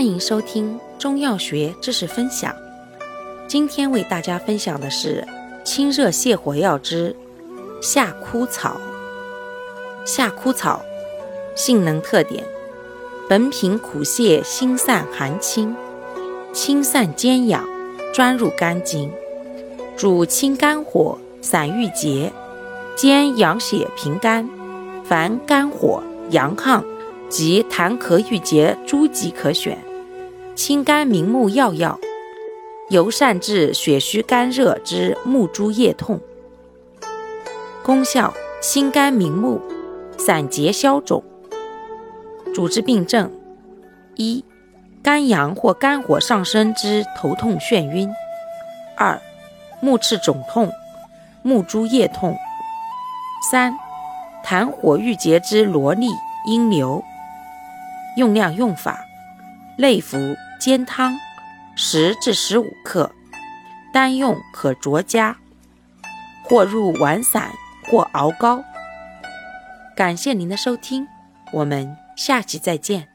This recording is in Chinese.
欢迎收听中药学知识分享。今天为大家分享的是清热泻火药之夏枯草。夏枯草性能特点：本品苦泻辛散寒清，清散兼养，专入肝经，主清肝火、散郁结，兼养血平肝。凡肝火、阳亢及痰咳郁结诸疾可选。清肝明目药药，尤善治血虚肝热之目珠夜痛。功效：清肝明目，散结消肿。主治病症：一、肝阳或肝火上升之头痛眩晕；二、目赤肿痛、目珠夜痛；三、痰火郁结之罗痢、阴流。用量用法：内服。煎汤，十至十五克，单用可酌加，或入丸散，或熬膏。感谢您的收听，我们下期再见。